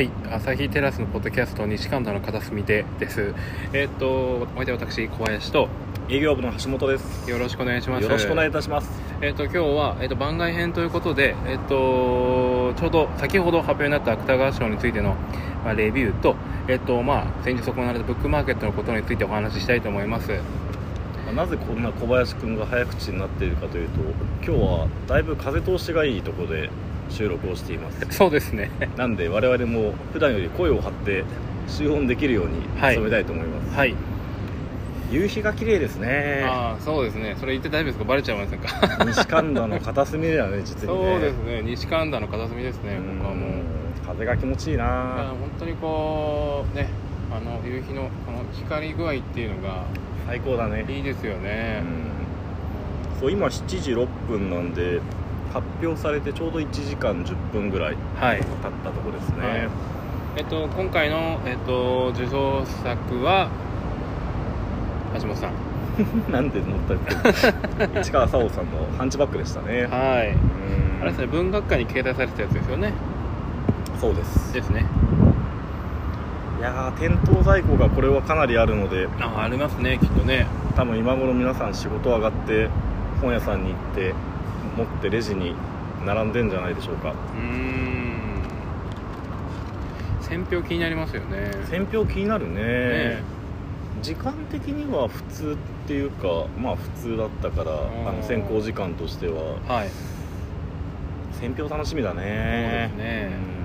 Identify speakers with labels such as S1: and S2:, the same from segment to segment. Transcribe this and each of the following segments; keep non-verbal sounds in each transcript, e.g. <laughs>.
S1: はい、朝日テラスのポッドキャスト西神田の片隅でです。えっ、と、お相手は私小林と
S2: 営業部の橋本です
S1: よろしくお願いします。
S2: よろしくお願いいたします
S1: えっ、と今日はえっ、と番外編ということで、えっ、とちょうど先ほど発表になった芥川賞についてのまあレビューとえっ、とまあ先日行われたブックマーケットのことについてお話ししたいと思います。
S2: なぜこんな小林くんが早口になっているかというと今日はだいぶ風通しがいいところで収録をしています
S1: そうですね。
S2: なんで我々も普段より声を張って集音できるように
S1: はい
S2: 努めたいと思います、
S1: はい。
S2: 夕日が綺麗ですね
S1: ああそうですね。それ言って大丈夫ですか？バレちゃいませんか？
S2: 西神田の片隅だよね実にね
S1: そうですね。西神田の片隅ですね。
S2: うん
S1: ここはもう。
S2: 風が気持ちいいな
S1: 本当にこうねあの夕日のこの光具合っていうのが
S2: 最高だね
S1: いいですよね、
S2: うんそう今7時6分なんで発表されてちょうど1時間10分ぐらい
S1: はい。
S2: 経ったとこですね、
S1: はい。えっと今回の、えっと、受賞作は橋本さん。<laughs>
S2: なんで乗ったっけ？<laughs> 市川沙央さんのハンチバックでしたね。
S1: はい。
S2: うん。
S1: あれですね文学館に掲載されてたやつですよね。
S2: そうです。
S1: ですね。
S2: いやー店頭在庫がこれはかなりあるので。
S1: あありますねきっとね。
S2: 多分今頃皆さん仕事上がって本屋さんに行って持ってレジに並んでんじゃないでしょうか。
S1: うーん。選票気になりますよね。
S2: 選票気になるね。
S1: ね。
S2: 時間的には普通っていうかまあ普通だったから
S1: ん。
S2: あの選考時間としては。
S1: はい。
S2: 選票楽しみだね。
S1: そうですね。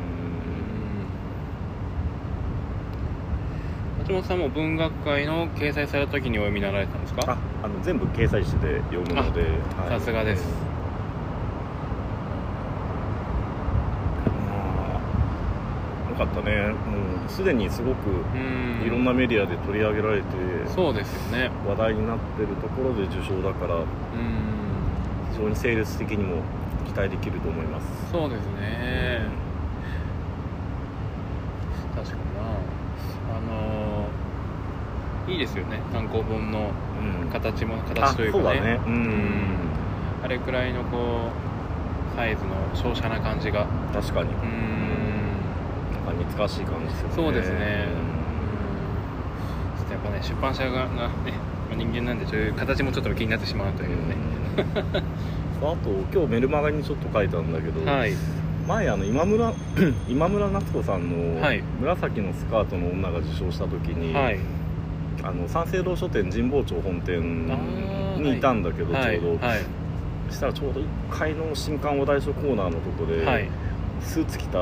S1: 橋本さんも文学界の掲載された時にお読みになられたんです
S2: うんあ
S1: か
S2: あの全部掲載してで読むのではい
S1: さすがです。
S2: まかったね。もうすでにすごく
S1: うん。
S2: いろんなメディアで取り上げられて
S1: そうですよね。
S2: 話題になってるところで受賞だから
S1: うん。
S2: 非常にセールス的にも期待できると思います。
S1: そうですね。確かにな。あのーいいですよね。単行本の
S2: うん。
S1: 形も
S2: あ
S1: 形というかね。
S2: そうだね。うん。
S1: あれくらいのこうサイズの小写な感じが。
S2: 確かに。
S1: うん
S2: 似つかしい感じですよね。
S1: そうですね、ちょっとやっぱね出版社がまあ人間なんでそういう形もちょっと気になってしまうというね、
S2: そうあと今日メルマガにちょっと書いたんだけど、
S1: はい。
S2: 前あの今村 <clears throat> 今村夏子さんの
S1: はい「
S2: 紫のスカートの女」が受賞した時に、
S1: はい。
S2: あの三省堂書店神保町本店にいたんだけど、
S1: はい。
S2: ちょうど、
S1: はい。
S2: そしたらちょうど1階の新刊話題書コーナーのとこで、
S1: はい
S2: スーツ着た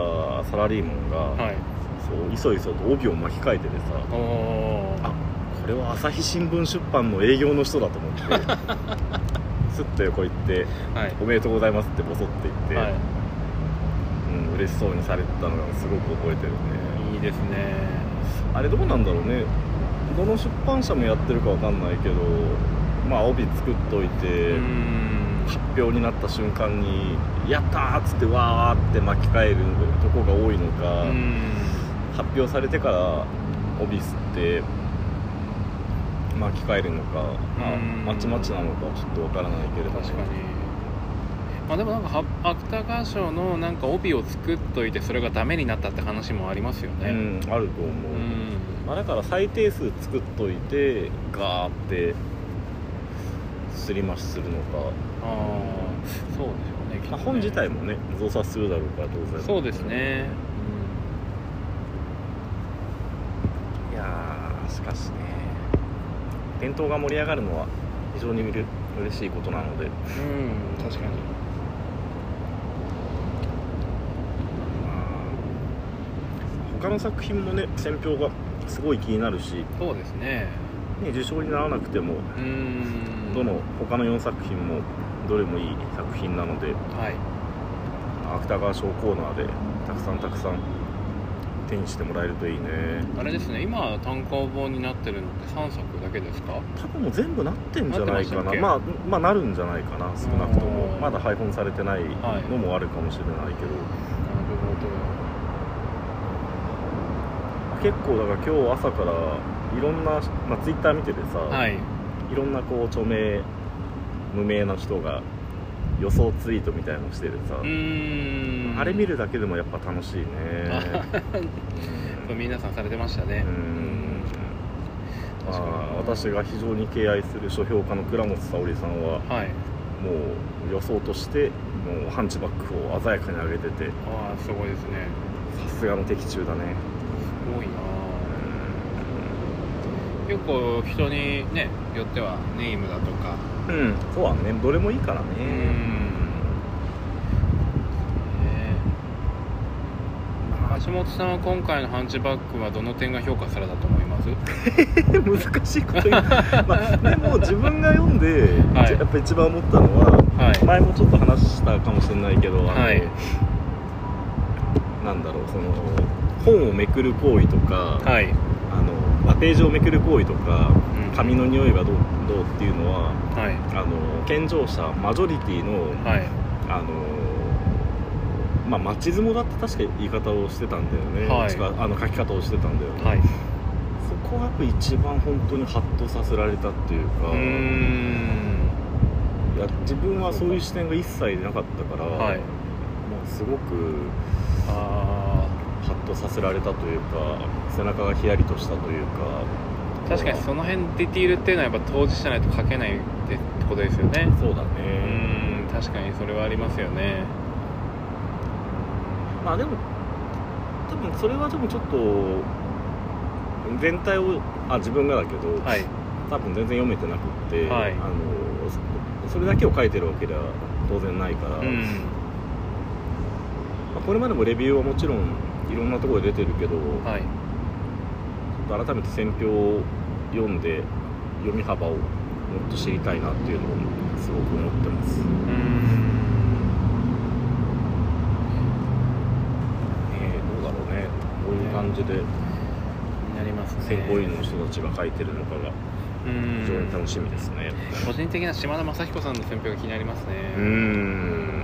S2: サラリーマンが、
S1: はい。
S2: そういそいそと帯を巻き替えててさあこれは朝日新聞出版の営業の人だと思って <laughs> スッと横行って
S1: はい「
S2: おめでとうございます」ってボソって言って、
S1: はい。
S2: うん、嬉しそうにされてたのがすごく覚えてるね。
S1: いいですね。
S2: あれどうなんだろうね。どの出版社もやってるかわかんないけどまあ帯作っといて、
S1: うーん
S2: 発表になった瞬間に「やったー!」っつってわーって巻き替えるとこが多いのか、発表されてから帯吸って巻き替えるのか、まあ
S1: うん。
S2: まちまちなのかちょっとわからないけれども。
S1: 確かに。まあでもなんかは芥川賞のなんか帯を作っといてそれがダメになったって話もありますよね。
S2: うんあると思う、
S1: うん。
S2: まあ、だから最低数作っといてガーってすり増しするのか、
S1: ああそうでしょうねきっとね。
S2: まあ、本自体もね増刷するだろうから当然。
S1: そうですね。
S2: いやーしかしね伝統が盛り上がるのは非常にうれ嬉しいことなので。
S1: うん、うん、確かに。
S2: 他の作品もね選評がすごい気になるし、
S1: そうですね
S2: ね、受賞にならなくてもどの他の4作品もどれもいい作品なので
S1: はい。
S2: 芥川賞コーナーでたくさんたくさん手にしてもらえるといいね。
S1: あれですね今単行本になってるのって3作だけですか？
S2: 多分もう全部なってんじゃないか
S1: な。ま
S2: あまあなるんじゃないかな少なくとも。
S1: うん
S2: まだ配本されてない
S1: はい
S2: のもあるかもしれないけど、
S1: なるほ
S2: 結構だから今日朝からいろんな、まあ、ツイッター見ててさ、
S1: どはい。
S2: いろんなこう著名無名な人が予想ツイートみたいのしててさ、あれ見るだけでもやっぱ楽しいね。<laughs>
S1: 皆さんされてましたね。
S2: うん。あ私が非常に敬愛する書評家の倉本沙織さんは
S1: はい。
S2: もう予想としてもうハンチバックを鮮やかに上げてて。
S1: ああすごいですね。
S2: さすがの的中だね。
S1: すごいな結構人にねよってはネイムだとか。
S2: うんそうはね。どれもいいからね。
S1: うーん。ね。橋本さんは今回のハンチバックはどの点が評価されたと思います？<laughs>
S2: 難しいこと言う、まあ、でも自分が読んで、
S1: はい。
S2: やっぱ一番思ったのは、
S1: はい。
S2: 前もちょっと話したかもしれないけどあの、
S1: はい。
S2: なんだろうその本をめくる行為とか、
S1: はい
S2: ページをめくる行為とか
S1: うん。
S2: 紙の匂いがどうどうっていうのは
S1: はい。
S2: あの健常者マジョリティの、
S1: はい。
S2: あのまあ町相撲だって確か言い方をしてたんだよね、
S1: はい。
S2: あの書き方をしてたんだよね、
S1: はい。
S2: そこがやっぱ一番本当にハッとさせられたっていうかいや自分はそういう視点が一切なかったから、
S1: はい。
S2: もうすごく
S1: あ
S2: ハッとさせられたというか背中がヒヤリとしたというか。
S1: ー確かにその辺ディティールっていうのはやっぱ当事者ないと書けないってことですよね。
S2: そうだ
S1: う
S2: ね。
S1: ーん確かにそれはありますよね。
S2: まあでも多分それはでもちょっと全体をあ自分がだけど、
S1: はい。
S2: 多分全然読めてなくって、
S1: はい。
S2: あのそそれだけを書いてるわけでは当然ないから、
S1: うん。
S2: まあこれまでもレビューはもちろんいろんなところで出てるけど、
S1: はい。
S2: ちょっと改めて選評を読んで読み幅をもっと知りたいなっていうのをすごく思ってます。
S1: うー
S2: どうだろうね。こういう感じで
S1: 気になりますね。
S2: 選考委員の人たちが書いてるのかが
S1: うん。
S2: 非常に楽しみですね。
S1: 個人的な島田雅彦さんの選評が気になりますね。
S2: うーん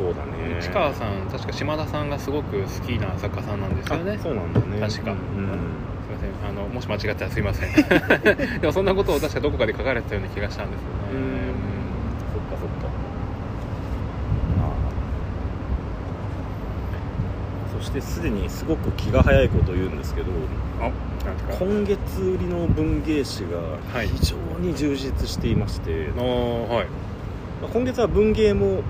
S2: そうだね。
S1: 市川さん確か島田さんがすごく好きな作家さんなんですよね。
S2: あそうなんだね。
S1: 確か。
S2: うん
S1: すいません。あのもし間違ったらすいません。<laughs> でもそんなことを確かどこかで書かれてたような気がしたんですよね。
S2: そっかそっか。そしてすでにすごく気が早いことを言うんですけど今月売りの文芸誌が
S1: はい。
S2: 非常に充実していまして、
S1: はい。
S2: まあ今月は文芸も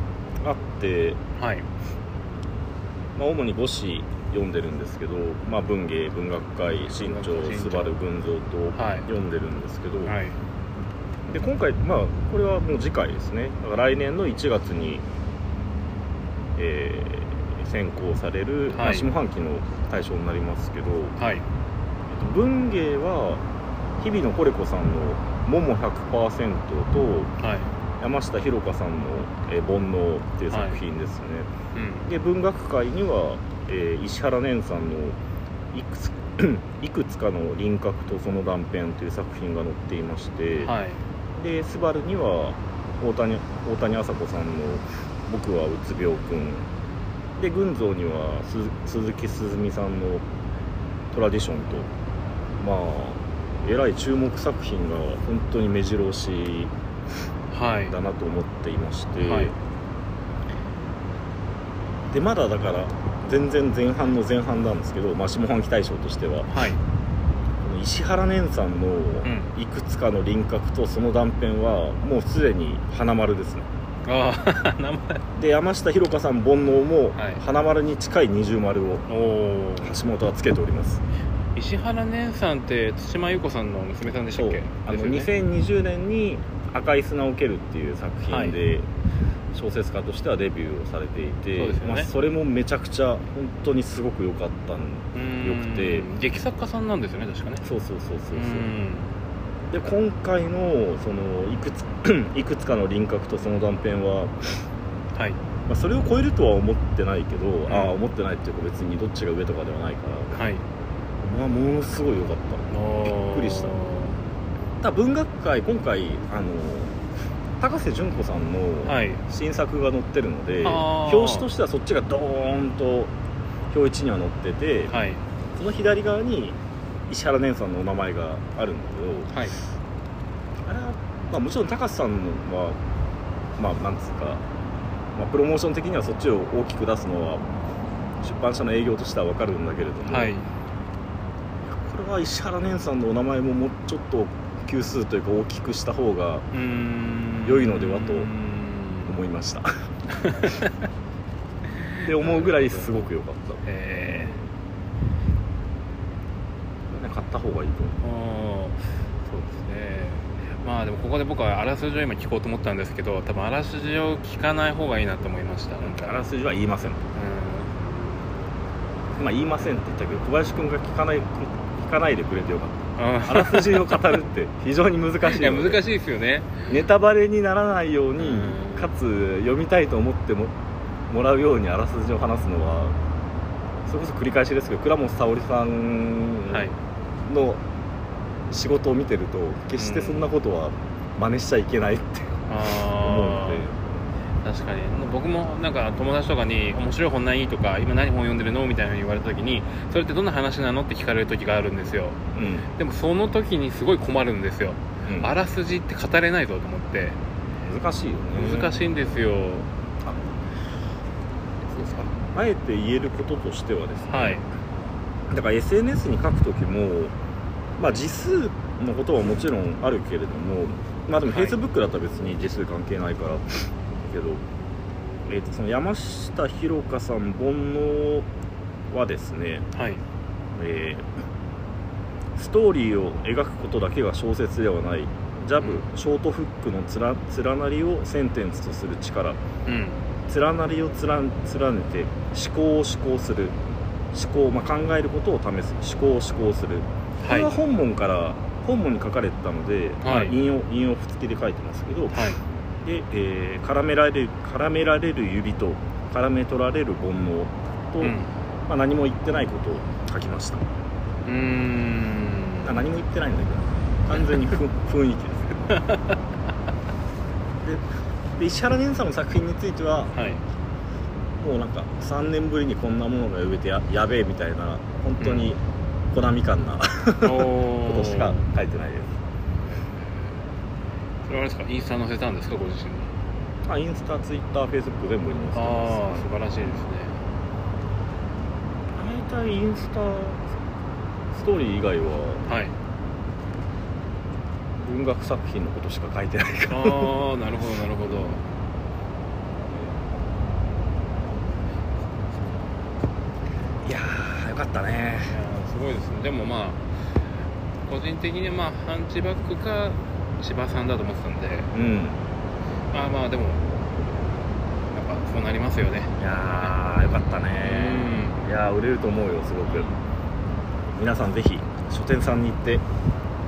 S1: はい。
S2: まあ、主に5誌読んでるんですけど、まあ、文芸文学界新潮
S1: 文学新潮。
S2: スバル群像と
S1: はい。
S2: 読んでるんですけど、
S1: はい。
S2: で今回、まあ、これはもう次回ですね。だから来年の1月に、えー選考される、まあ
S1: はい
S2: 下半期の対象になりますけど、
S1: はい。
S2: えっと文芸は日比野コレコさんの「もも100%」と
S1: はい
S2: 山下ひろかさんの「えー煩悩」っていう作品ですね、
S1: うん。
S2: で文学界には、えー石原念さんのいくつ「<clears throat> いくつかの輪郭とその断片」という作品が載っていまして、
S1: はい。
S2: でスバルには大谷大谷麻子さんの「僕はうつ病くん」で群像にはす鈴木すずみさんの「トラディション」とまあえらい注目作品が本当に目白押し
S1: はい
S2: だなと思っていまして、
S1: はい。
S2: でまだだから全然前半の前半なんですけど、まあ、下半期大賞としては。
S1: はい。
S2: 石原念さんの
S1: ん。
S2: いくつかの輪郭とその断片はもうすでに花丸ですね。
S1: ああ <laughs> 名前。
S2: で山下ひろかさん煩悩も
S1: はい。
S2: 花丸に近い二重丸を橋本はつけております。
S1: 石原姉さんって対馬優子さんの娘さんでしたっけ？
S2: あの
S1: ですよね。
S2: 2020年に「赤い砂を蹴る」っていう作品で、小説家としてはデビューをされていて
S1: そね。
S2: まあ、それもめちゃくちゃ本当にすごく良かったよくて。
S1: 劇作家さんなんですよね確かね。
S2: そうそうそうそう
S1: う。
S2: そうで今回のそのいくつ <clears throat> いくつかの輪郭とその断片は、
S1: はい。
S2: まあ、それを超えるとは思ってないけど、
S1: ん。
S2: ああ思ってないっていうか別にどっちが上とかではないから、
S1: はい。
S2: まあ、ものすごい良かった。びっくりしたただ文学界今回あの高瀬純子さんの
S1: はい。
S2: 新作が載ってるので、
S1: あー。
S2: 表紙としてはそっちがドーンと表一には載ってて、
S1: はい。
S2: その左側に石原念さんのお名前があるんだけど
S1: はい。
S2: あれは、まあ、もちろん高瀬さんはまあなんつうかまあ、プロモーション的にはそっちを大きく出すのは出版社の営業としては分かるんだけれども、
S1: はい。
S2: これは石原蓮さんのお名前ももうちょっと級数というか大きくした方が良いのではと思いました。<laughs> って思うぐらいすごく良かった。
S1: え
S2: ね買った方がいいと思
S1: ー、おー。そうですね。まあでもここで僕はあらすじを今聞こうと思ったんですけど多分あらすじを聞かない方がいいなと思いましたなんか。
S2: うあらすじは言いません。
S1: う
S2: まあ言いませんって言ったけど小林君が聞かない聞かないでくれてよかっ
S1: んうん
S2: たあらすじを語るって <laughs> 非常に難しい
S1: いや難しいですよね。
S2: ネタバレにならないように
S1: うん。
S2: かつ読みたいと思ってももらうようにあらすじを話すのはそれこそ繰り返しですけど倉本沙織さん
S1: はい。
S2: の仕事を見てると決してそんなことは真似しちゃいけないって思うの
S1: あ
S2: で。
S1: あ確かに。僕もなんか友達とかに面白い本ない？とか今何本読んでるの？みたいなの言われた時にそれってどんな話なの？って聞かれる時があるんですよ。
S2: うん。
S1: でもその時にすごい困るんですよ、
S2: うん。
S1: あらすじって語れないぞと思って。
S2: 難しいよね。
S1: 難しいんですよ、
S2: そうですか。あえて言えることとしてはですね、
S1: はい。
S2: だから SNS に書く時も、まあ、字数のことはもちろんあるけれどもまあでも
S1: はい。
S2: Facebook だったら別に字数関係ないからけど、えーとその山下弘香さん煩悩はですね、
S1: はい。
S2: えーストーリーを描くことだけが小説ではない。ジャブ、
S1: うん。
S2: ショートフックの連なりをセンテンスとする力。
S1: うん。
S2: 連なりを連ねて思考を思考する。思考、まあ、考えることを試す。思考を思考する。これは本文から、本文に書かれてたので、まあ
S1: はい。
S2: 引用引用付きで書いてますけど
S1: はい
S2: で、えー絡められる絡められる指と絡め取られる煩悩と、
S1: うん。
S2: まあ、何も言ってないことを書きました。
S1: うーん。
S2: あ何も言ってないんだけど完全にふ <laughs> 雰囲気です。でで石原蓮さんの作品については
S1: はい。
S2: もうなんか3年ぶりにこんなものが読めてややべえみたいな本当にコナミ感な
S1: お <laughs>
S2: こ
S1: ー
S2: としか書いてないです。
S1: それはあれですか？インスタ載せたんですか？ご自身に
S2: あインスタツイッターフェイスブック全部に載せて
S1: ああ素晴らしいですね。
S2: 大体インスタストーリー以外は
S1: はい。
S2: 文学作品のことしか書いてないから。
S1: ああなるほどなるほど。
S2: いやーよかったね。
S1: すごいですね。でもまあ個人的にまあハンチバックか芝さんだと思ってたんで
S2: うん。
S1: まあまあでもやっぱそうなりますよね。
S2: いやーよかったね。いやー売れると思うよすごく。皆さんぜひ書店さんに行って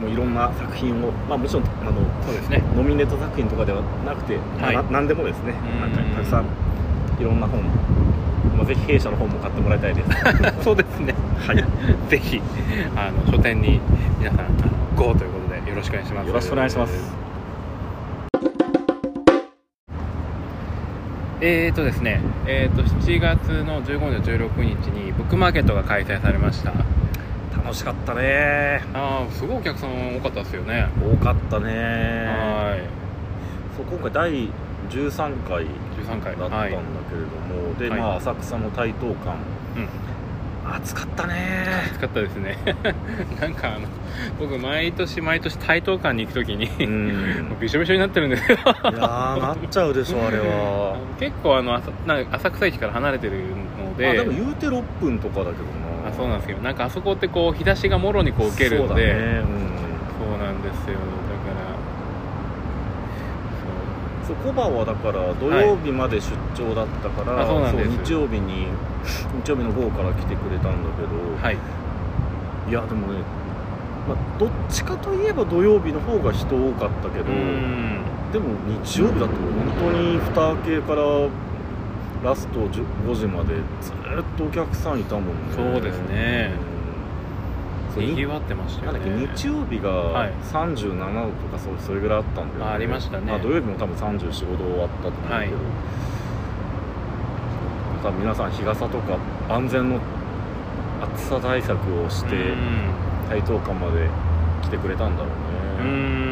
S2: もういろんな作品をまあもちろんあの
S1: そうですね。
S2: ノミネート作品とかではなくて、
S1: はい。
S2: な何でもですね。
S1: ん。
S2: なんかたくさんいろんな本、まあ、ぜひ弊社の本も買ってもらいたいです。<laughs>
S1: そうですね。
S2: はい。<laughs>
S1: ぜひあの書店に皆さん GO ということでよろしくお願いします。
S2: よろしくお願いします。
S1: えーとですね、えーと7月の15日と16日にブックマーケットが開催されました。
S2: 楽しかったね。
S1: ああすごいお客さん多かったですよね。
S2: 多かったね。
S1: は
S2: そう今回第13回
S1: い13回。
S2: だったんだけれども、で、
S1: はい。
S2: まあ浅草の台東館
S1: うん
S2: 暑かったね。
S1: 暑かったですね。<laughs> なんかあの僕毎年毎年台東館に行く時に、
S2: う <laughs>
S1: びしょびしょになってるんですよ。
S2: いやーなっちゃうでしょ <laughs> あれは。
S1: 結構あの浅なんか浅草駅から離れてるので
S2: あでも言うて6分とかだけどな。
S1: あそうなんですけどなんかあそこってこう日差しがもろにこう受けるんで
S2: そうだね。うん。
S1: そうなんですよだから
S2: そうコバはだから土曜日まで出張だったから、
S1: あそうなんです。
S2: 日曜日に日曜日の午後から来てくれたんだけど、
S1: はい。
S2: い、やでもね、まあ、どっちかといえば土曜日の方が人多かったけど、
S1: うん。
S2: でも日曜日だと本当に蓋開けからラスト10 5時までずっとお客さんいたもんね。
S1: そうですねにぎわってましたよね。
S2: 日曜日が37度とかそうそれぐらいあったんで、ね、
S1: ありましたね、
S2: まあ、土曜日も多分3 4 5度終わったと思うけど、
S1: はい、
S2: 多分皆さん日傘とか安全の暑さ対策をして台東館まで来てくれたんだろ
S1: う
S2: ね。
S1: うん。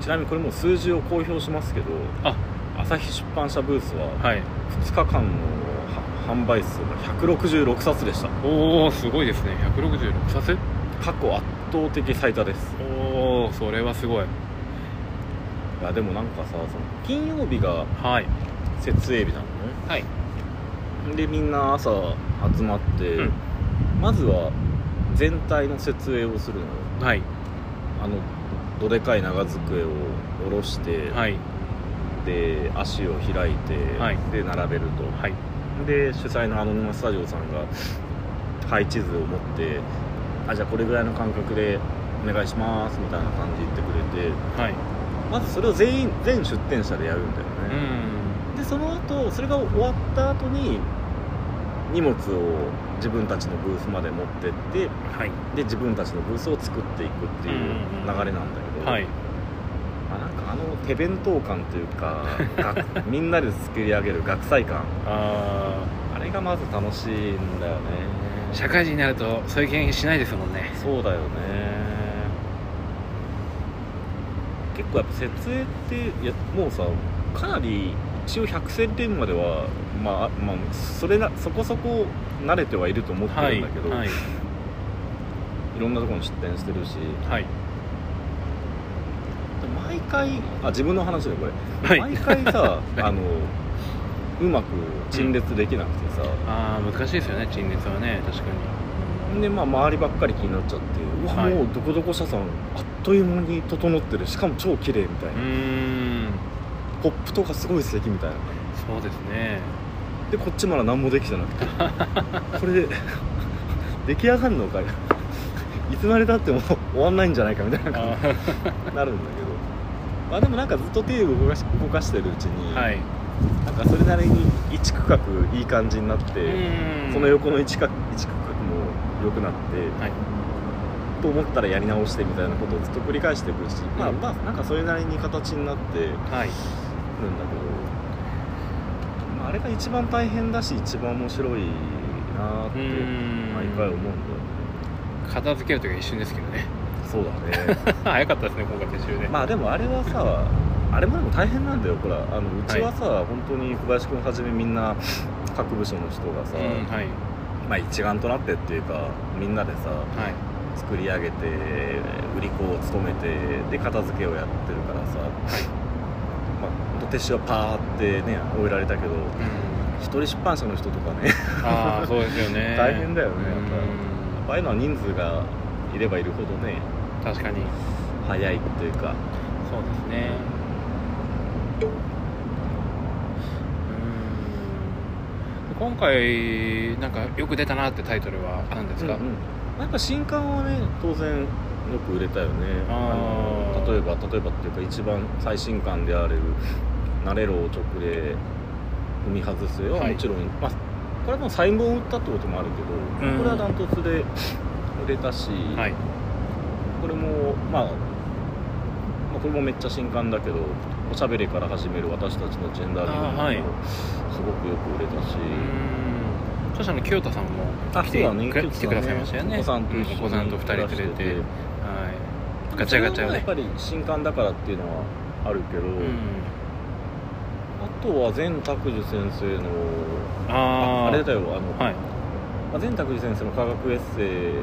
S2: ちなみにこれも数字を公表しますけど
S1: あ。
S2: 朝日出版社ブースは2日間の、はい販売数が166冊でした。
S1: おおすごいですね。166冊？
S2: 過去圧倒的最多です。
S1: おおそれはすごい。
S2: いやでもなんかさその金曜日が設営日なのね。
S1: はい。
S2: でみんな朝集まって、
S1: うん、
S2: まずは全体の設営をするのよ。
S1: はい。
S2: あのどでかい長机を下ろして、
S1: はい、
S2: で足を開いて、
S1: はい、
S2: で並べると、
S1: はい、
S2: で主催のアノニマスタジオさんが配置図を持ってあじゃあこれぐらいの感覚でお願いしますみたいな感じ言ってくれて、
S1: はい、
S2: まずそれを全員全出店者でやるんだよね、でその後それが終わった後に荷物を自分たちのブースまで持ってって、
S1: はい、
S2: で自分たちのブースを作っていくっていう流れなんだけど、うん
S1: はい。
S2: あの手弁当感というか <laughs> みんなで作り上げる学祭感
S1: あ
S2: あれがまず楽しいんだよね。
S1: 社会人になるとそういう経験しないですもんね。
S2: そうだよね。結構やっぱ設営ってやもうさかなり一応百戦錬までは、まあまあ、それなそこそこ慣れてはいると思ってるんだけど、
S1: はい、は
S2: い、いろんなところに出店してるし、
S1: はい、
S2: 回あ自分の話だよこれ、
S1: はい。
S2: 毎回さ <laughs> あのうまく陳列できなくてさ、
S1: ああ難しいですよね陳列はね確かに。
S2: でまあ周りばっかり気になっちゃってうわ、
S1: はい。
S2: もうどこどこ社さんあっという間に整ってる。しかも超綺麗みたいうな、
S1: ん。
S2: ポップとかすごい素敵みたいな。
S1: そうですね。
S2: でこっちまだ何もできてなくて。<laughs> これで出来上がるのかい。いつまでたっても終わんないんじゃないかみたいな感じになるんだけど。まあでもなんかずっと手を動かし動かしてるうちに、
S1: はい、
S2: なんかそれなりに1区画いい感じになってその横の1置 ,1 区画も良くなって、
S1: はい、
S2: と思ったらやり直してみたいなことをずっと繰り返していくし、まあまあなんかそれなりに形になって、はい、な
S1: んだ
S2: けど、まあ、あれが一番大変だし一番面白いなって毎回思うんだよね。
S1: 片付ける時は一瞬ですけどね。
S2: そうだね。<laughs>
S1: 早かったですね今回撤収ね。
S2: まあでもあれはさあれもでも大変なんだよほら。あのうちはさ、はい、本当に小林君はじめみんな各部署の人がさ、
S1: うんはい、
S2: まあ、一丸となってっていうかみんなでさ、
S1: はい、
S2: 作り上げて売り子を務めてで片付けをやってるからさ、まあ、本当撤収はパーってね終えられたけど、
S1: うん、
S2: 一人出版社の人とかね。
S1: あそうですよね。<laughs>
S2: 大変だよねやっ
S1: ぱ、
S2: ああいうのは人数がいればいるほどね
S1: 確かに。
S2: 早いというか。
S1: そうですね。うん。今回なんかよく出たなってタイトルは何ですか、
S2: うんうん、新刊はね当然よく売れたよね。
S1: あ
S2: の例えば例えばっていうか一番最新刊であれる「なれろ直で踏み外すよ」は、もちろん、まあ、これはもう最後を売ったってこともあるけど、これはダントツで売れたし、
S1: はい。
S2: も、まあ、まあ、これもめっちゃ新刊だけどおしゃべりから始める私たちのジェンダーリングも、すごくよく売れたし。
S1: 著者の清田さんも来て,、
S2: ね、
S1: 来てくださいましたよね。
S2: お子さんと一緒に、
S1: うん、人連れて。
S2: て、
S1: はい、ガチャガチャ、ね、
S2: やっぱり新刊だからっていうのはあるけど、
S1: うん、
S2: あとは善拓樹先生の
S1: あ
S2: あれだよあの、
S1: はい、
S2: 善拓樹先生の科学エッセイ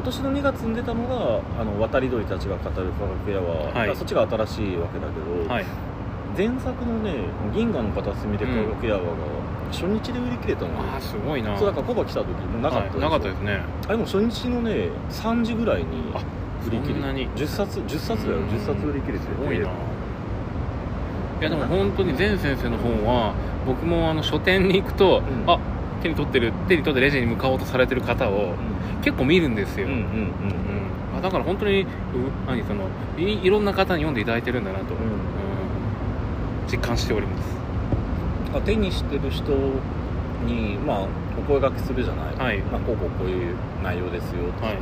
S2: 今年の2月に出たのがあの渡り鳥たちが語る科学やわ、
S1: はい、
S2: そっちが新しいわけだけど、
S1: はい、
S2: 前作のね「銀河の片隅で科学やはが、初日で売り切れたの、う
S1: ん、あすごいな。
S2: そうだからコバ来た時もなかったで、
S1: はい、なかったですね。
S2: あれも初日のね3時ぐらいに売り切れ10冊10冊だよ。10冊売り切れて
S1: すごいな。いやでも本当に前先生の本は僕もあの書店に行くと、
S2: うん、
S1: あ手に取ってる手に取ってレジに向かおうとされてる方を結構見るんですよ、
S2: うんうんうん
S1: うん、だから本当に何そのいろんな方に読んでいただいてるんだなと、
S2: うん。
S1: うん、実感しております。
S2: 手にしてる人に、まあ、お声がけするじゃない、
S1: はい。
S2: まあ、こうこうこういう内容ですよって、はい、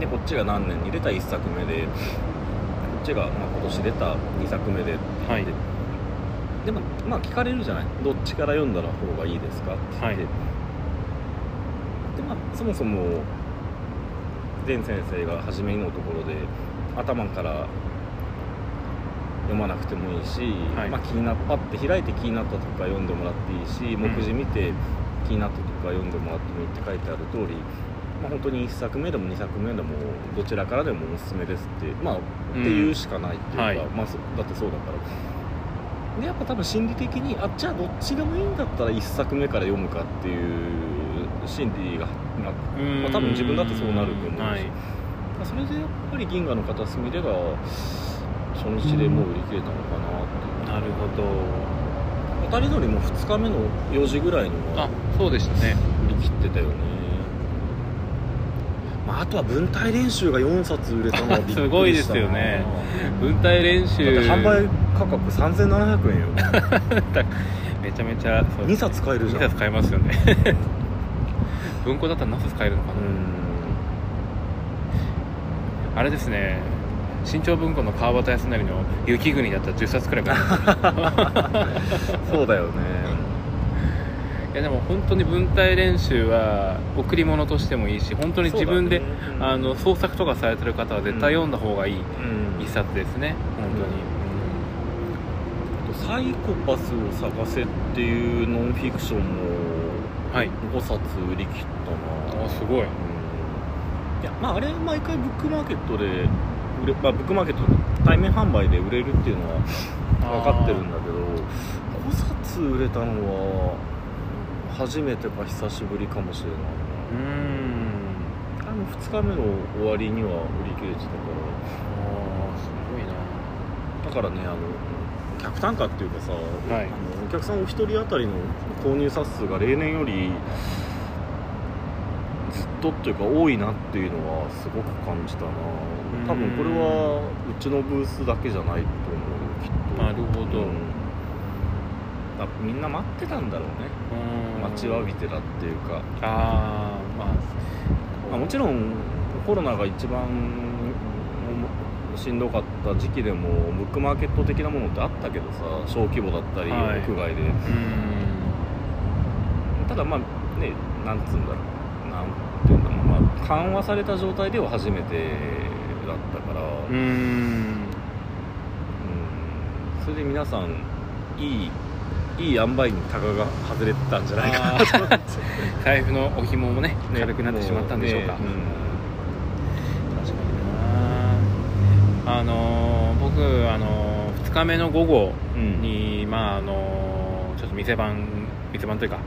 S2: でこっちが何年に出た1作目でこっちが、まあ、今年出た2作目でって言って。
S1: はい。
S2: でもまあ聞かれるじゃない？どっちから読んだら方がいいですか？って言って、
S1: はい、
S2: でまあそもそも前先生が初めのところで頭から読まなくてもいいし、
S1: はい、
S2: まあ、気になっパッて開いて気になったとか読んでもらっていいし目次見て気になったとか読んでもらってもいいって書いてある通り、まあ、本当に1作目でも2作目でもどちらからでもおすすめですってまあっていうしかないっていうか、
S1: はい、
S2: まあ、だってそうだから。でやっぱ多分心理的にあじゃあどっちでもいいんだったら1作目から読むかっていう心理が、まあ多分自分だってそうなると思うし。
S1: はい。
S2: まあそれでやっぱり銀河の片隅でが初日でもう売り切れたのかなっていう。
S1: なるほど。
S2: 渡り鳥も2日目の4時ぐらいに
S1: あ
S2: は
S1: そうでしたね。
S2: 売り切ってたよね、まあ、あとは文体練習が4冊売れたのはびっくりしたな。<laughs>
S1: すごいですよね。文体練習。
S2: だって販売価格3700円よ。<laughs>
S1: めちゃめちゃそう。
S2: 2冊買えるじゃん。
S1: 2冊買えますよね。<laughs> 文庫だったら何冊買えるのか
S2: う
S1: な、あれですね。新潮文庫の川端康成の「雪国」だったら10冊くらい買え <laughs>
S2: そうだよね。
S1: いやでも本当に文体練習は贈り物としてもいいし本当に自分で、
S2: ねうん。
S1: あの創作とかされてる方は絶対読んだ方がいい
S2: うん。
S1: 一冊ですね。本
S2: サイコパスを探せっていうノンフィクションも
S1: 当に、はい。
S2: 5冊売り切ったな。
S1: あすごい。
S2: うん。いやまああれ毎回ブックマーケットで売れ、まあ、ブックマーケットの対面販売で売れるっていうのは分かってるんだけど5冊売れたのは初めてか久しぶりかもしれないう
S1: ーん。
S2: なあの2日目の終わりには売り切れてたか
S1: あーすごいな。
S2: らだからねあの客単価っていうかさ、
S1: い。
S2: あのお客さんお一人当たりの購入冊数が例年よりずっとっていうか多いなっていうのはすごく感じたな。多分これはうちのブースだけじゃないと思うよきっと。
S1: なるほど。
S2: うん。あみんな待ってたんだろうね。待ちわびてたっていうか、
S1: ああまあ
S2: まあ、もちろんコロナが一番しんどかった時期でもブックマーケット的なものってあったけどさ小規模だったり、
S1: はい。
S2: 屋外で。ただまあねなんつうんだろう。なんていうんだろう。まあ緩和された状態では初めてだったから、それで皆さんいいいい塩梅にタガが外れてたんじゃないかなと思って。<laughs>
S1: 財布のお紐もね軽くなってしまったんでしょうか、
S2: もね
S1: 確かになあのー僕あのー2日目の午後
S2: うん。
S1: に、まああのーちょっと店番店番というか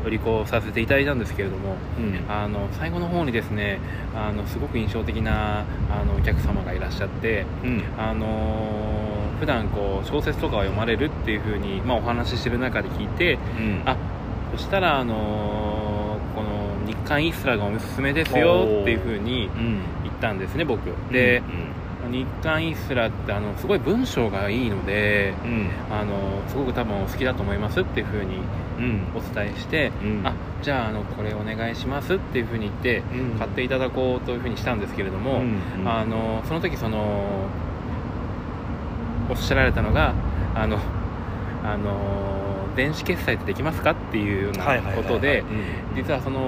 S2: うん。
S1: 売り子をさせていただいたんですけれども
S2: うん。
S1: あの最後の方にですねあのすごく印象的なあのお客様がいらっしゃって
S2: うん。
S1: あのー普段こう小説とかを読まれるっていう風にまあ、お話ししてる中で聞いて
S2: うん。
S1: あそしたら、あのーこの日刊イスラがおすすめですよっていう風に
S2: うん。
S1: 言ったんですね僕。で
S2: う、ん
S1: 日刊イスラってあのすごい文章がいいので
S2: うん。
S1: あのすごく多分お好きだと思いますっていう風に
S2: うん。
S1: お伝えして、
S2: うん。
S1: あじゃああのこれお願いしますっていう風に言って
S2: うん。
S1: 買っていただこうという風にしたんですけれども、
S2: うんうん。
S1: あのその時そのおっしゃられたのがあのあの電子決済ってできますかっていうようなことで実はその、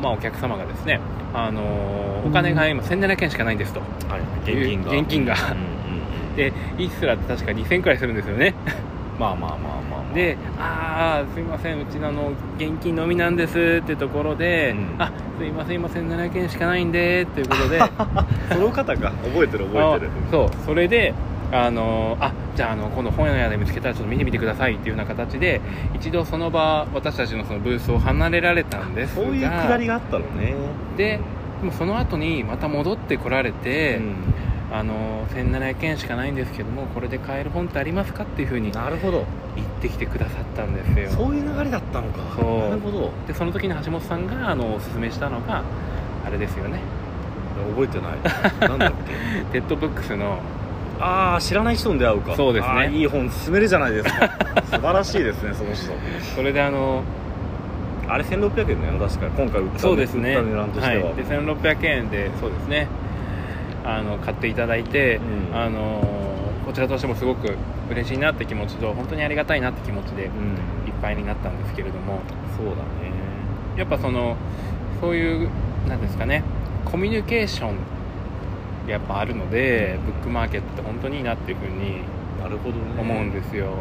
S1: まあ、お客様がですねあのお金が今1700円しかないんですと。
S2: はい。現金が。
S1: 現金が。
S2: うんうんうん。
S1: でイースラって確か2000くらいするんですよね。
S2: まあまあまあまあまあ。
S1: で「ああすいませんうちのあの現金のみなんです」ってところで「
S2: うん。
S1: あすいません今1700円しかないんで」っていうことで。<laughs>
S2: その方が覚えてる覚えてる。
S1: あそう。それであのあじゃああの今度本屋で見つけたらちょっと見てみてくださいっていうような形で一度その場私たちのそのブースを離れられたんですが
S2: そういうくだりがあったのね。
S1: ででもその後にまた戻ってこられて、
S2: うん。
S1: あの1700円しかないんですけどもこれで買える本ってありますかっていうふうに
S2: なるほど。
S1: 言ってきてくださったんですよ。
S2: そういう流れだったのか。なるほど。
S1: でその時に橋本さんがあのおすすめしたのがあれですよね。
S2: 覚えてない。なんだっけ？<laughs>
S1: TED ブックスの
S2: ああ知らない人に出会うか。
S1: そうですね。
S2: あーいい本勧めるじゃないですか。<laughs> 素晴らしいですねその人。
S1: それであの
S2: あれ1600円だよね確か。今回売った
S1: そうですね。
S2: 売った値段としては、
S1: はい、で1600円でそうですね。あの買っていただいて、
S2: うん。
S1: あのこちらとしてもすごく嬉しいなって気持ちと本当にありがたいなって気持ちでいっ
S2: うん
S1: ぱいになったんですけれども。
S2: そうだね。
S1: やっぱそのそういうなんですかねコミュニケーションやっぱあるのでブックマーケットって本当にいいなっていうふうに
S2: なるほどね。
S1: 思うんですよ、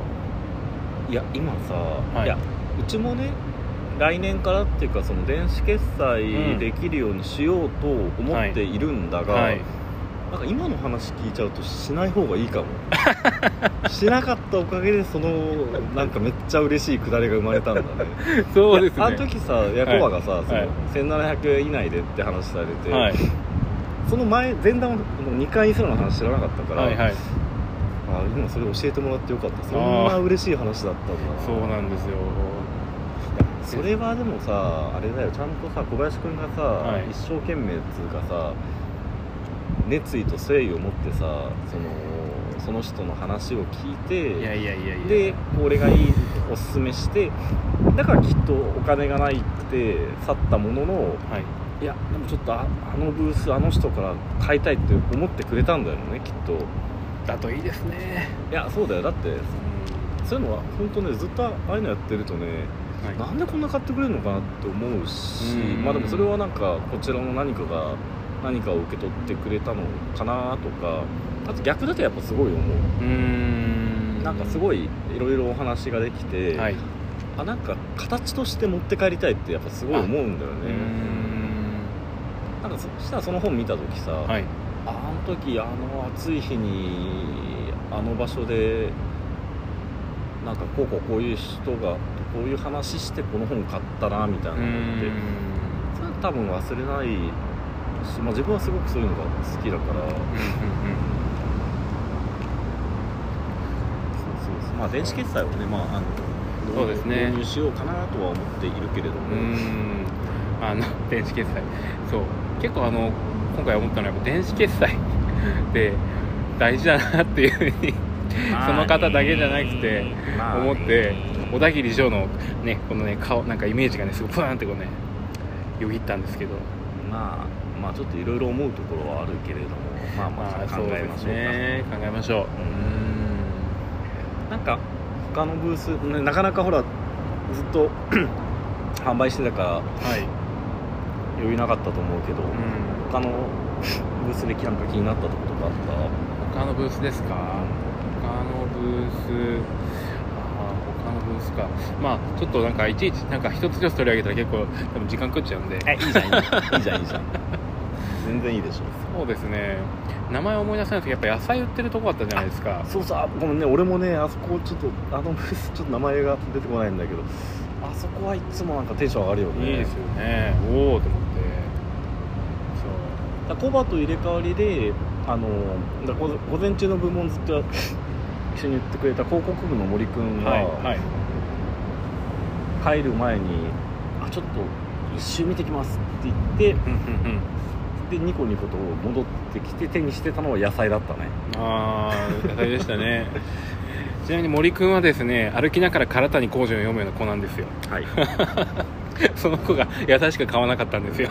S2: いや今さ、
S1: はい。
S2: い、やうちもね来年からっていうかその電子決済できるようにしようと思っているんだが、
S1: はい。
S2: なんか今の話聞いちゃうとしない方がいいかも。<laughs> しなかったおかげでそのなんかめっちゃ嬉しいくだりが生まれたんだね。<laughs>
S1: そうですね。
S2: あの時さヤコバがさ、その
S1: はい
S2: 1700円以内でって話されて、
S1: はい
S2: その前前段の2回すらの話知らなかったから、
S1: はいはい。
S2: あ今それ教えてもらってよかった。そんな嬉しい話だったんだ
S1: そうなんですよ。
S2: それはでもさあれだよ。ちゃんとさ小林君がさ、
S1: はい。
S2: 一生懸命っつうかさ熱意と誠意を持ってさそのその人の話を聞いて
S1: いやいやいやいや。
S2: でこれがいいおすすめしてだからきっとお金がないって去ったものの
S1: はい
S2: いやでもちょっとああのブースあの人から買いたいって思ってくれたんだよねきっと。
S1: だといいですね、
S2: いやそうだよ。だってそういうのは本当ねずっとああいうのやってるとね
S1: はい。
S2: なんでこんな買ってくれるのかなって思うし
S1: うん。
S2: まあでもそれはなんかこちらの何かが何かを受け取ってくれたのかなとかあと逆だとやっぱすごい思う。
S1: うーん。
S2: なんかすごいいろいろお話ができて、
S1: はい。
S2: あなんか形として持って帰りたいってやっぱすごい思うんだよね。
S1: ん
S2: なんかそしたらその本見た時さ、
S1: はい。
S2: あの時あの暑い日にあの場所でなんかこうこうこういう人がこういう話してこの本買ったなみたいなのってそれは多分忘れないし、まあ、自分はすごくそういうのが好きだから。そうそうそう。まあ電子決済をね、まあ、あの
S1: そうですね。
S2: 導入しようかなとは思っているけれども、
S1: うーん。あの電子決済。そう結構あの今回思ったのはやっぱ電子決済 <laughs> って大事だなっていうふうにその方だけじゃなくて思って小田切城のねこのね顔なんかイメージがねすごいプーンってこうねよぎったんですけど。
S2: まあまあちょっといろいろ思うところはあるけれどもまあまあ考えましょうか、
S1: ね。考えましょう。う
S2: なんか他のブース、ね、なかなかほらずっと <clears throat> 販売してたから
S1: はい
S2: 余裕なかったと思うけど、
S1: うん
S2: 他のブースでなんか気になったとことかあっ
S1: 他のブースですか？他のブースあー他のブースか。まあちょっとなんかいちいちなんか一つ一つ取り上げたら結構多分時間食っちゃうんで。
S2: たいいじゃんいいじゃん。いいじゃんいいじゃん全然いいでしょ。
S1: そうですね。名前思い出せないですけどやっぱ野菜売ってるとこあったじゃないですか。
S2: そうそう。あごめんね。俺もねあそこちょっとあのブースちょっと名前が出てこないんだけど。あそこはいつもなんかテンション上がるよね。
S1: いいですよね。おおと思って
S2: だコバと入れ替わりであのだ午午前中の部門ずっと <laughs> 一緒に言ってくれた広告部の森君が、
S1: はいはい。
S2: 帰る前に「あちょっと一周見てきます」って言ってでニコニコと戻ってきて手にしてたのは野菜だったね。
S1: ああ野菜でしたね。<laughs> ちなみに森くんはですね歩きながら唐谷工事を読むような子なんですよ。
S2: はい。<laughs>
S1: その子が野菜しか買わなかったんですよ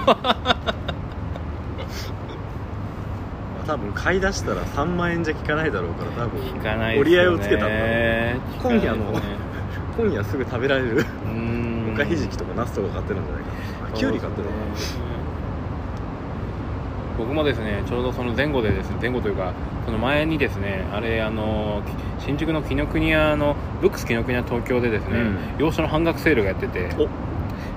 S2: 多分買い出したら3万円じゃ効かないだろうから多分。
S1: 聞かないね。
S2: 折り合いをつけたんだろう今夜の
S1: ね
S2: 今夜すぐ食べられる。
S1: うーん。
S2: おかひじきとかナスとか買ってるんじゃないかな。あきゅうり買ってるのかな。
S1: 僕もですねちょうどその前後でですね前後というかその前にですねあれあの新宿の紀ノ国屋のブックス紀ノ国屋東京でですね、
S2: うん。
S1: 洋書の半額セールがやってて。
S2: お。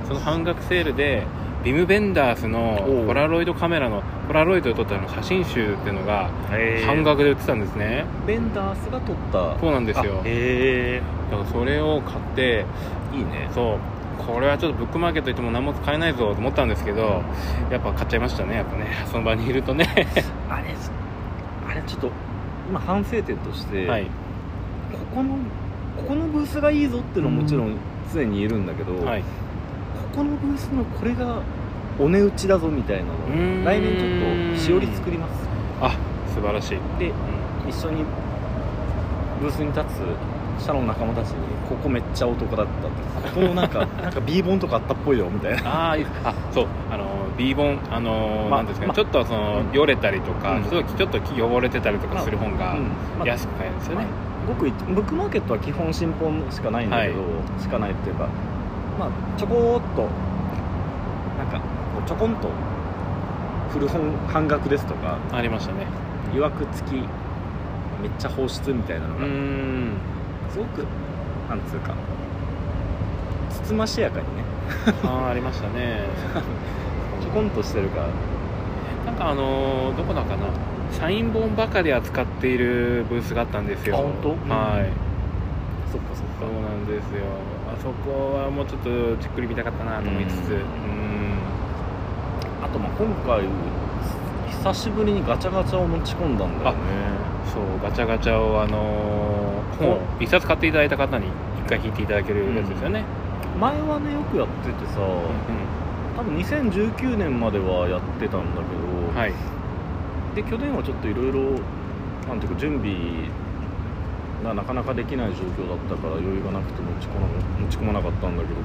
S1: その半額セールでビム・ベンダースのポラロイドカメラのポラロイドで撮ったの写真集っていうのが半額で売ってたんですね。
S2: ベンダースが取った。
S1: そうなんですよ。
S2: あへ
S1: だからそれを買って
S2: えいいね。
S1: そう。これはちょっとブックマーケット行っても何も買えないぞと思ったんですけどやっぱ買っちゃいましたねやっぱね。<laughs> その場にいるとね。<laughs>
S2: あれあれちょっと今反省点として、
S1: はい。
S2: ここのここのブースがいいぞっていうのはもちろん常に言えるんだけど、
S1: はい
S2: ここのブースのこれがお値打ちだぞみたいなのを来年ちょっとしおり作ります。
S1: あ素晴らしい、
S2: で
S1: う
S2: 一緒にブースに立つ社の仲間たちにここめっちゃ男だったここのなんか <laughs> なんか B 本とかあったっぽいよみたいな。
S1: ん、ああいいあそう。あの B 本あの、
S2: ま
S1: なんですかね、
S2: ま
S1: ちょっとその、
S2: うん。
S1: よれたりとか、
S2: うん。
S1: ちょっとちょっと汚れてたりとかする本が安く買えるんですよね、
S2: ごく一ブックマーケットは基本新本しかないんだけど、
S1: は
S2: しかないっていうかまあちょこっとなんかこうちょこんと古本半額ですとか
S1: ありましたね。
S2: いわく付きめっちゃ放出みたいなのが
S1: ん。
S2: すごくなんつうかつつましやかにね。<laughs>
S1: あーありましたね。<laughs>
S2: ちょこんとしてるから。
S1: なんかあのーどこだかな。サイン本ばかり扱っているブースがあったんですよ。
S2: あ本当？
S1: はい、
S2: そっかそっ
S1: そうなんですよ。あそこはもうちょっとじっくり見たかったなと思いつつ。
S2: う
S1: うん。ん
S2: あとまあ今回久しぶりにガチャガチャを持ち込んだんだよね。
S1: そうガチャガチャをあのー本を一冊買っていただいた方に一回引いていただけるやつですよね、
S2: 前はねよくやっててさ
S1: う
S2: 多分2019年まではやってたんだけど、
S1: んはい。
S2: で去年はちょっといろいろなんていうか準備がなかなかできない状況だったから余裕がなくて持ち込ま持ち込まなかったんだけど、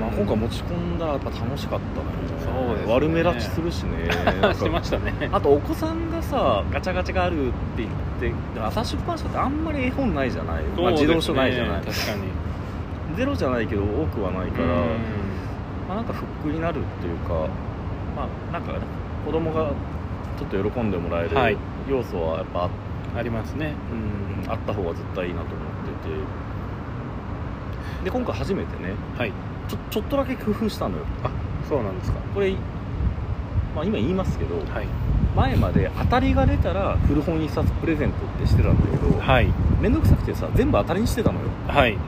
S2: まあ、今回持ち込んだらやっぱ楽しかったね
S1: そうですね。
S2: 悪目立ちするしね。<laughs>
S1: してましたね。
S2: あとお子さんがさガチャガチャがあるって言ってで朝出版社ってあんまり絵本ないじゃない、まあ、自動書ないじゃない？
S1: 確かに。
S2: ゼロじゃないけど多くはないから、
S1: うん。
S2: まあ、なんかフックになるっていうかまあなんかね子供がちょっと喜んでもらえる
S1: はい。
S2: 要素はやっぱあ,、
S1: ありますね。
S2: あった方が絶対いいなと思ってて。で今回初めてね。
S1: はい。
S2: ちょちょっとだけ工夫したのよ。
S1: あそうなんですか。
S2: これ、まあ、今言いますけど
S1: はい。
S2: 前まで当たりが出たら古本一冊プレゼントってしてたんだけど
S1: はい。
S2: 面倒くさくてさ全部当たりにしてたのよ。
S1: はい、うん。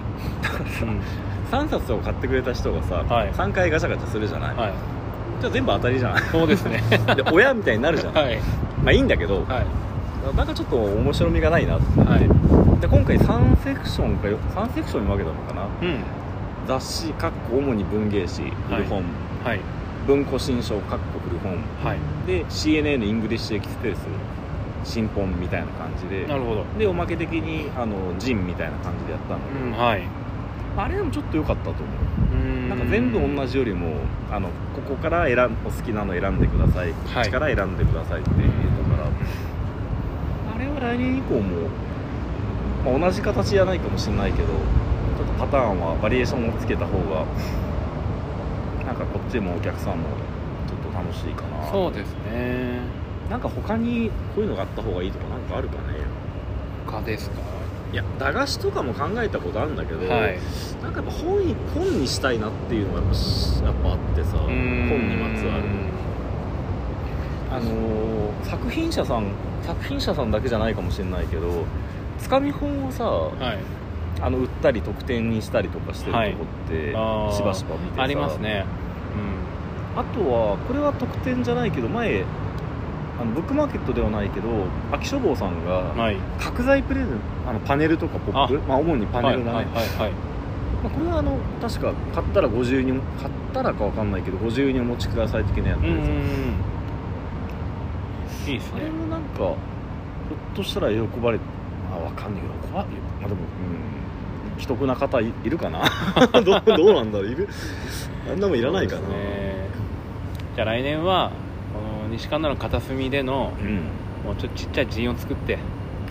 S2: 3冊を買ってくれた人がさ、
S1: はい。
S2: 3回ガチャガチャするじゃない、
S1: はい。
S2: じゃあ全部当たりじゃん。
S1: そうですね。<laughs>
S2: で親みたいになるじゃん、
S1: はい。
S2: まあいいんだけど、
S1: はい
S2: なんかちょっと面白みがないなって、
S1: はい。
S2: で今回3セクションかよ3セクションに分けたのかな。
S1: うん。
S2: 雑誌かっこ主に文芸誌古本、
S1: はい。
S2: 文庫新書かっこ古本。
S1: はい。
S2: で CNN English Express 新本みたいな感じで。
S1: なるほど。
S2: でおまけ的にあの ZINE みたいな感じでやったんだけど、
S1: うんはい。
S2: あれでもちょっと良かったと思う。
S1: な
S2: なんか全部同じよりもあのここから選んお好きなの選んでください、こっちから選んでくださいって来年以降も、まあ、同じ形じゃないかもしれないけどちょっとパターンはバリエーションをつけた方がなんかこっちもお客さんもちょっと楽しいかな。
S1: そうですね。
S2: なんか他にこういうのがあった方がいいとかなんかあるかね。
S1: 他ですか？
S2: いや駄菓子とかも考えたことあるんだけど、
S1: はい。
S2: なんかやっぱ本に本にしたいなっていうのがやっぱしやっぱあってさ本にまつわる。あのー作品者さん作品者さんだけじゃないかもしれないけどつかみ本をさ、
S1: はい。
S2: あの売ったり特典にしたりとかしてるとこって、
S1: あー
S2: しばしば見てさ。
S1: ありますね。
S2: あとはこれは特典じゃないけど前あのブックマーケットではないけど秋書房さんが
S1: うんはい。
S2: 角材プレゼンあのパネルとかポップまあ主にパネルだね、
S1: はいはいはい。はい
S2: まあ、これはあの確か買ったら50人買ったらかわかんないけど50人お持ちください的なやつでさ
S1: うんうんうんいいですね。
S2: あれもなんかひょっとしたら喜ばれあわかんない喜ばまあでもうん既得な方いいるかな？<laughs> どうどうなんだろう？いる？あんなもんいらないかな。
S1: ね。じゃあ来年はこの西神田の片隅での
S2: うん。
S1: もうちょっとちっちゃい陣を作って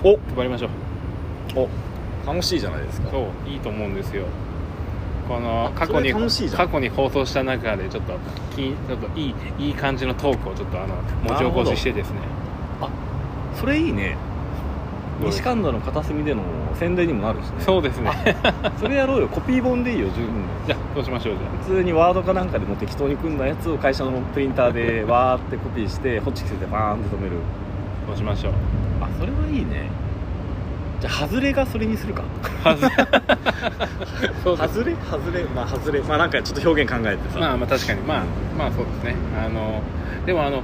S2: お。
S1: 配りましょう。
S2: お。楽しいじゃないですか。
S1: そういいと思うんですよこの
S2: あ
S1: 過去に過去に放送した中でちょっときちょっといいいい感じのトークをちょっとあの文字起こししてですね。
S2: それいいね。西神田の片隅での宣伝にもなるしね。
S1: そうですね。
S2: それやろうよ。<laughs> コピー本でいいよ十分。
S1: じゃあそうしましょうじゃ
S2: 普通にワードかなんかでも適当に組んだやつを会社のプリンターでわーってコピーしてホチキスでバーンって止める。
S1: あそうしましょう。
S2: あそれはいいねじゃあ外れがそれにするか。
S1: はず <laughs> そうです
S2: 外れ？外れ？まあ外れ。まあなんかちょっと表現考えてさ、
S1: まあまあ確かに。まあまあそうですね。あのでもあの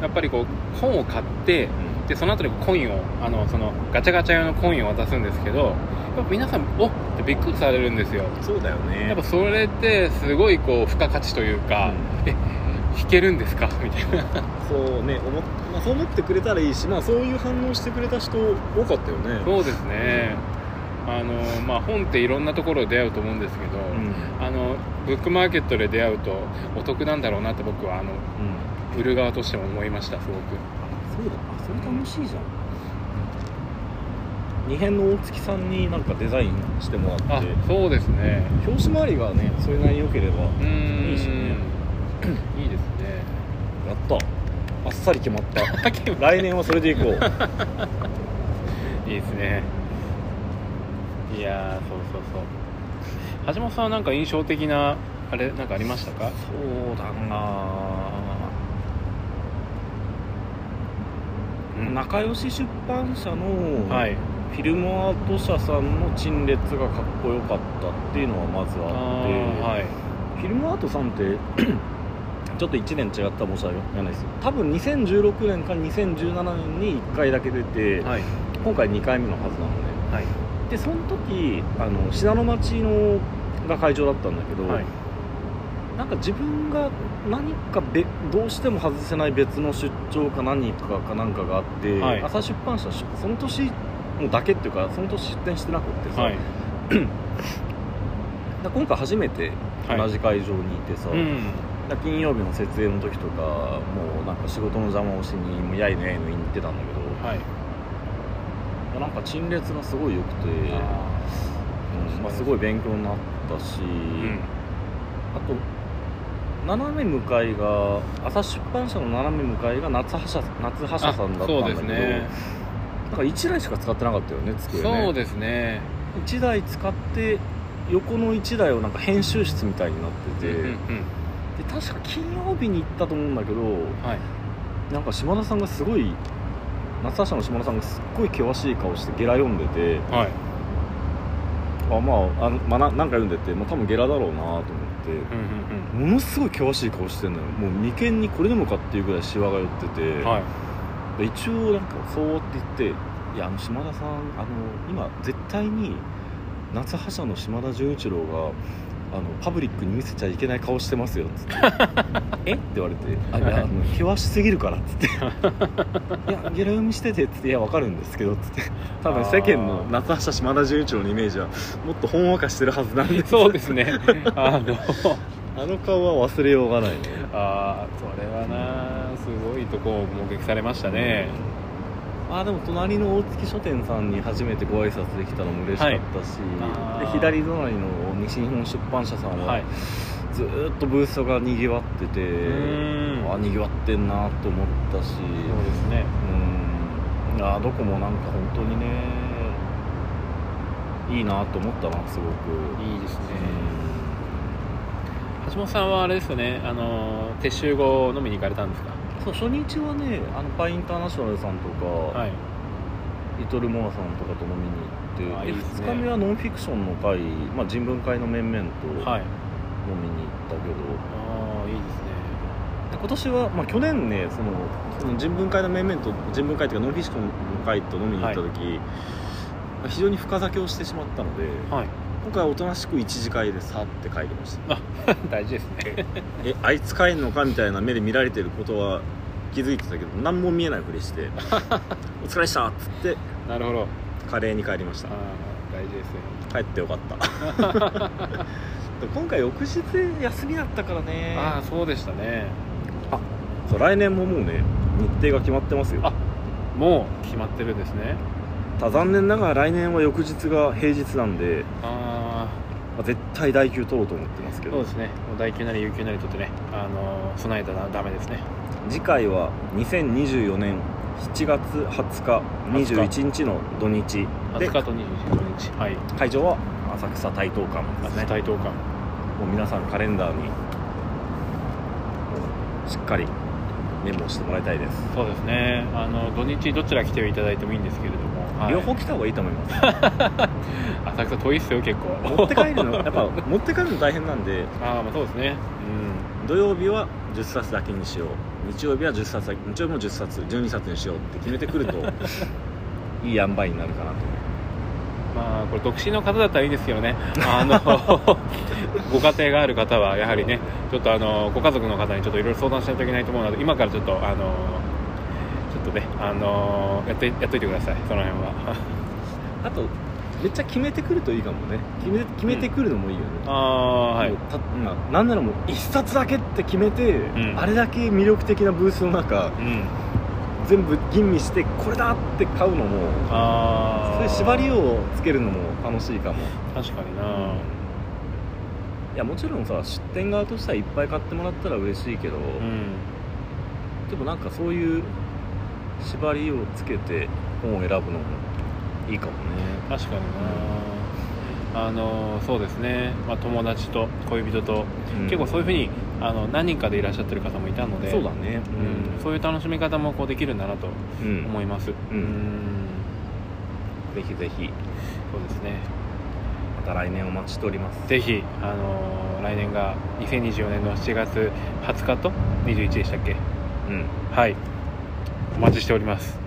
S1: やっぱりこう本を買ってでその後にコインをあのそのガチャガチャ用のコインを渡すんですけどやっぱ皆さんおっ！てびっくりされるんですよ。
S2: そうだよね。
S1: やっぱそれってすごいこう付加価値というか、え弾けるんですか？みたいな。
S2: そうね思っ、まあ、そう思ってくれたらいいしまあそういう反応してくれた人多かったよね。
S1: そうですね。あのまあ本っていろんなところで出会うと思うんですけど、
S2: うん。
S1: あのブックマーケットで出会うとお得なんだろうなって僕はあの
S2: うん。
S1: 売る側としても思いましたすごく。
S2: そうだ。あそれ楽しいじゃん。二辺の大月さんになんかデザインしてもら
S1: あ
S2: って。
S1: そうですね。
S2: 表紙周りがねそれなりに良ければいいしね <clears throat>
S1: いいですね。
S2: やった。あっさり決まった。<laughs> 来年はそれでいこう。<laughs>
S1: いいですね。いやーそうそうそう。橋本さんはなんか印象的なあれなんかありましたか？
S2: そうだな
S1: うん。
S2: 仲良し出版社の
S1: はい。
S2: フィルムアート社さんの陳列がかっこよかったっていうのはまずあって。
S1: はい。
S2: フィルムアートさんってちょっと1年違ったら申し訳ないです。多分2016年か2017年に1回だけ出て、
S1: はい。
S2: 今回2回目のはずなのね
S1: はい。
S2: でその時あの信濃町のが会場だったんだけど、
S1: はい。
S2: なんか自分が何かべどうしても外せない別の出張か何かかなんかがあって、
S1: はい。
S2: 朝出版社しその年のだけっていうかその年出展してなくってさ、
S1: はい。<clears throat>
S2: だ今回初めて
S1: はい
S2: 同じ会場にいてさ、
S1: うん。
S2: だ金曜日の設営の時とかもうなんか仕事の邪魔をしにもうやいのやいの言ってたんだけど
S1: はい。
S2: なんか陳列がすごい良くて、うんまあ、すごい勉強になったし、
S1: うん。
S2: あと斜め向かいが朝出版社の斜め向かいが夏葉社夏さんだったんだけど
S1: ね。
S2: なんか1台しか使ってなかったよね机ね。
S1: そうですね。
S2: 1台使って横の1台をなんか編集室みたいになってて、
S1: うんうんうん
S2: で確か金曜日に行ったと思うんだけど
S1: はい。
S2: なんか島田さんがすごい夏葉社の島田さんがすっごい険しい顔してゲラ読んでて
S1: はい。
S2: あまああの、まあ、ななんか読んでてもう多分ゲラだろうなと思って
S1: うんうん
S2: ものすごい険しい顔してんのよ。もう眉間にこれでもかっていうぐらいシワが寄ってて、
S1: うんはい。
S2: で一応なんかそうって言って「いやあの島田さんあの今絶対に夏葉社の島田純一郎があのパブリックに見せちゃいけない顔してますよ」っつって「<laughs> え？っ?」て言われて「あ <laughs> いやあの険しすぎるから」っつって「いやゲラ読みしてて」っつって「いやわかるんですけど」っつって。多分世間の夏葉社島田純一郎のイメージはもっとほんわかしてるはずなんで。す
S1: そうですね。あの。<laughs>
S2: あの顔は忘れようがないね。
S1: ああそれはなすごいとこを目撃されましたね、
S2: あーでも隣の大月書店さんに初めてご挨拶できたのも嬉しかったし、
S1: あー
S2: で左隣の西日本出版社さんは、
S1: はい。
S2: ずーっとブースがにぎわっててあーにぎわってんなと思ったし
S1: そうですね。
S2: うん。あーどこもなんか本当にねいいなと思ったなすごく。
S1: いいですね。橋本さんはあれですよねあの撤収後飲みに行かれたんですか？
S2: そう初日はねあのパイインターナショナルさんとか、
S1: はい。
S2: リトルモアさんとかと飲みに行ってで
S1: ね。
S2: 2日目はノンフィクションの会、まあ、人文会の面々と
S1: はい。
S2: 飲みに行ったけど、
S1: ああいいですね。
S2: で今年は、まあ、去年ねそのその人文会の面々と人文会っていうかノンフィクションの会と飲みに行った時、まあ非常に深酒をしてしまったので
S1: はい
S2: 今回はおとなしく一次会でさって帰りました。<laughs>
S1: 大事ですね。
S2: えあいつ帰んのかみたいな目で見られてることは気づいてたけど何も見えないふりして「<laughs> お疲れでした」っつって
S1: なるほど。
S2: カレーに帰りました。
S1: あー大事ですね
S2: 帰ってよかった。<laughs> で今回翌日休みだったからね。
S1: ああそうでしたね。
S2: そう来年ももうね日程が決まってますよ。
S1: あもう決まってるんですね
S2: ただ残念ながら来年は翌日が平日なんで、
S1: あ
S2: まあ絶対代休取ろうと思ってますけど。
S1: あそうですね。もう大級なり有級なりとってねあの備えたらダメですね。
S2: 次回は2024年7月20日21日の土日
S1: 20
S2: で
S1: 日と21日はい。
S2: 会場は浅草台東館。ですね
S1: 対等感
S2: もう皆さんカレンダーにしっかりメモしてもらいたいです、
S1: そうですね。あの土日どちら来ていただいてもいいんですけれども、はい。
S2: 両方来た方がいいと思います。<laughs>
S1: 浅草遠いっすよ結構。
S2: 持って帰るのやっぱ持って帰るの大変なんで。
S1: ああまあそうですね。
S2: 土曜日は10冊だけにしよう。日曜日は10冊だけ日曜日も10冊12冊にしようって決めてくると <laughs> いい塩梅になるかなと。
S1: まあこれ独身の方だったらいいですけどね。あの <laughs> ご家庭がある方はやはりねちょっとあのご家族の方にちょっといろいろ相談しないといけないと思うので今からちょっとあのとねあのやってやっといてくださいその辺は。<laughs>
S2: あとめっちゃ決めてくるといいかもね。決め決めてくるのもいいよね、
S1: ああはい。
S2: たまあなんならもう一冊だけって決めて、
S1: ん。
S2: あれだけ魅力的なブースの中
S1: うん。
S2: 全部吟味してこれだって買うのも
S1: ああ
S2: そういう縛りをつけるのも楽しいかも。
S1: 確かにな。い
S2: やもちろんさ出店側としてはいっぱい買ってもらったら嬉しいけど、
S1: うん。
S2: でもなんかそういう縛りをつけて本を選ぶのもいいかもね。
S1: 確かにな、あのそうですね、まあ、友達と恋人と、
S2: うん。
S1: 結構そういうふうにあの何人かでいらっしゃってる方もいたので
S2: そうだね。
S1: うん、そういう楽しみ方もこうできるんだなと
S2: うん、
S1: 思います。
S2: うん。
S1: ん。
S2: ぜひぜひ。
S1: そうですね。
S2: また来年お待ちしております。
S1: ぜひ、あの来年が2024年の7月20日と21でしたっけ？
S2: うん。
S1: はいお待ちしております。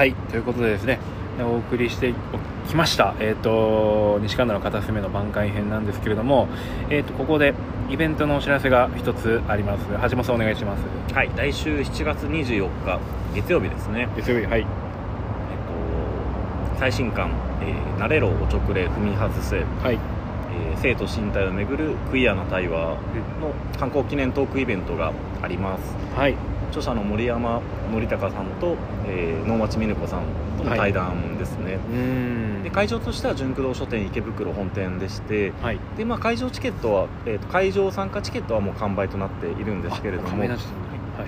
S1: はいということでですねお送りしてきました、えー、と西神田の片隅の番外編なんですけれども、えー、とここでイベントのお知らせが一つあります。橋本さんお願いします。
S2: はい来週7月24日月曜日ですね。
S1: 月曜日はい。
S2: えっと最新刊「えー、慣れろおちょくれ踏み外せ」
S1: はい。
S2: えー生と身体をめぐるクイアな対話の観光記念トークイベントがあります。
S1: はい。
S2: 著者の森山則隆さんと、えー能町美奈子さんとの対談ですね、
S1: うーん。
S2: で会場としては純駆動書店池袋本店でして
S1: はい。
S2: で、まあ、会場チケットは、えーと会場参加チケットはもう完売となっているんですけれども
S1: はい。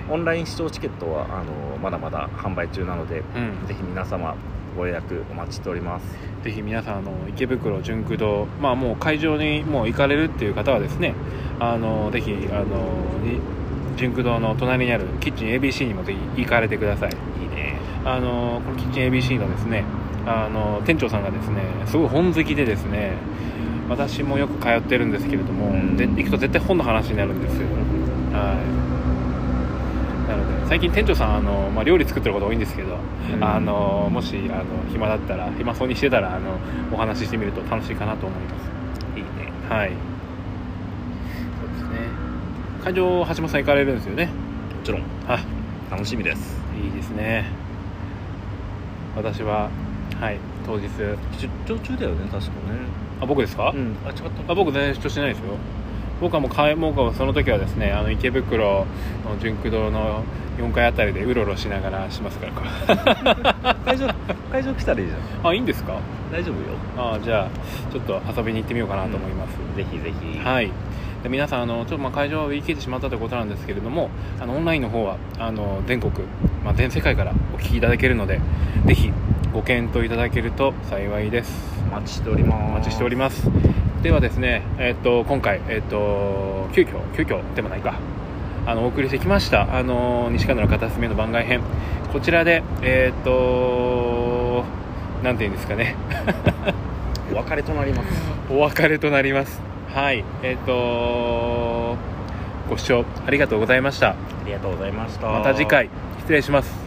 S2: オンライン視聴チケットはあのまだまだ販売中なので
S1: うん。
S2: ぜひ皆様ご予約お待ちしております。
S1: ぜひ皆さんあの池袋純駆動まあもう会場にもう行かれるっていう方はですねあのぜひあのに純駆動の隣にあるキッチン ABC にもぜひ行かれてください。
S2: いいね。
S1: あのこのキッチン ABC のですねあの店長さんがですねすごい本好きでですね私もよく通ってるんですけれども、
S2: うん。
S1: で行くと絶対本の話になるんですよ。はいなので最近店長さんあの、まあ、料理作ってること多いんですけど、
S2: うん。
S1: あのもしあの暇だったら暇そうにしてたらあのお話ししてみると楽しいかなと思います。
S2: いいね。
S1: はい。そうですね。会場橋本さん行かれるんですよね？
S2: もちろん。
S1: あ。
S2: 楽しみです。
S1: いいですね。私ははい当日。
S2: 出張中だよね確かね。
S1: あ僕ですか、
S2: うん。あ違った。
S1: あ僕全然出張してないですよ僕はもうかいその時はですねあの池袋の純駆動の4階あたりでうろうろしながらしますから。<laughs>
S2: 会場会場来たらいいじゃん。
S1: あいいんですか？
S2: 大丈夫よ。
S1: あじゃあちょっと遊びに行ってみようかなと思います、
S2: ぜひぜひ。
S1: はい。で皆さんあのちょっとまあ会場は売り切れてしまったということなんですけれどもあのオンラインの方はあの全国、まあ、全世界からお聞きいただけるのでぜひご検討いただけると幸いです。
S2: お待ちしております。
S1: お待ちしておりますではですね、えっと今回、えっと急遽急遽でもないか。あのお送りしてきましたあの西川の片隅の番外編。こちらでえっとなんていうんですかね。<laughs>
S2: お別れとなります。<laughs>
S1: お別れとなります。はいえっとご視聴ありがとうございました。
S2: ありがとうございました。
S1: また次回失礼します